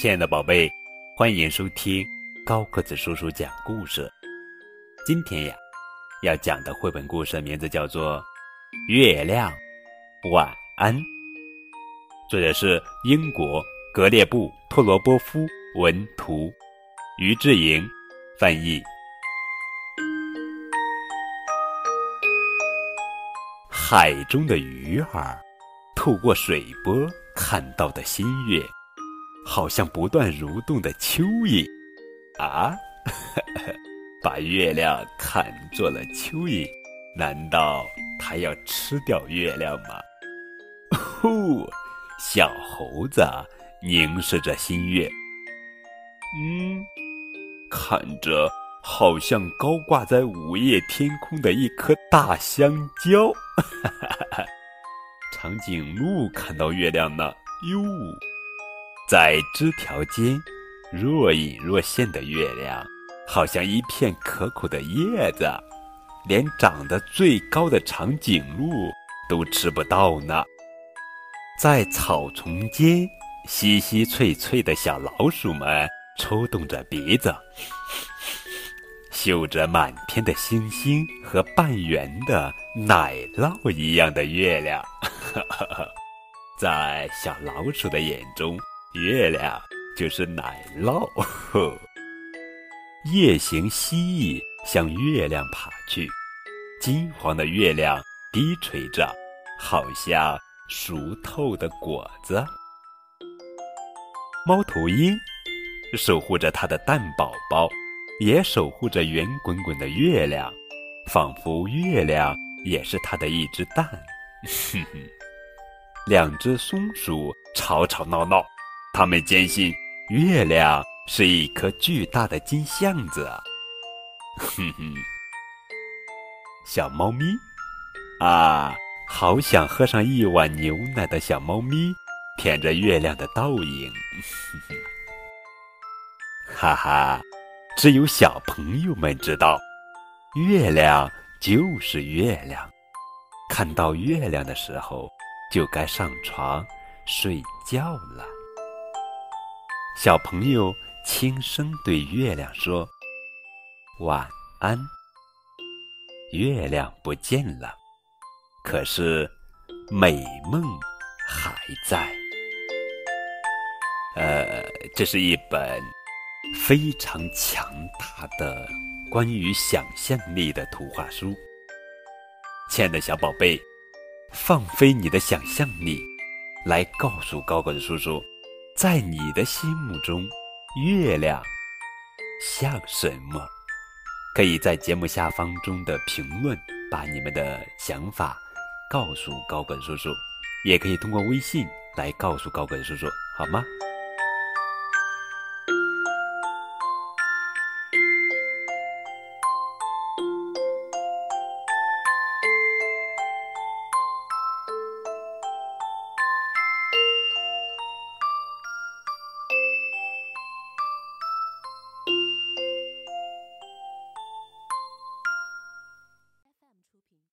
亲爱的宝贝，欢迎收听高个子叔叔讲故事。今天呀，要讲的绘本故事名字叫做《月亮晚安》，作者是英国格列布·托罗波夫文图，于志莹翻译。海中的鱼儿透过水波看到的新月。好像不断蠕动的蚯蚓，啊，把月亮看作了蚯蚓，难道它要吃掉月亮吗？呼，小猴子凝视着新月，嗯，看着好像高挂在午夜天空的一颗大香蕉。长颈鹿看到月亮呢，哟。在枝条间，若隐若现的月亮，好像一片可口的叶子，连长得最高的长颈鹿都吃不到呢。在草丛间，稀稀脆脆的小老鼠们抽动着鼻子，嗅着满天的星星和半圆的奶酪一样的月亮。在小老鼠的眼中。月亮就是奶酪。夜行蜥蜴向月亮爬去，金黄的月亮低垂着，好像熟透的果子。猫头鹰守护着它的蛋宝宝，也守护着圆滚滚的月亮，仿佛月亮也是它的一只蛋。哼哼，两只松鼠吵吵闹闹。他们坚信月亮是一颗巨大的金橡子。哼哼，小猫咪啊，好想喝上一碗牛奶的小猫咪，舔着月亮的倒影。哈哈，只有小朋友们知道，月亮就是月亮。看到月亮的时候，就该上床睡觉了。小朋友轻声对月亮说：“晚安。”月亮不见了，可是美梦还在。呃，这是一本非常强大的关于想象力的图画书。亲爱的小宝贝，放飞你的想象力，来告诉高高的叔叔。在你的心目中，月亮像什么？可以在节目下方中的评论把你们的想法告诉高本叔叔，也可以通过微信来告诉高本叔叔，好吗？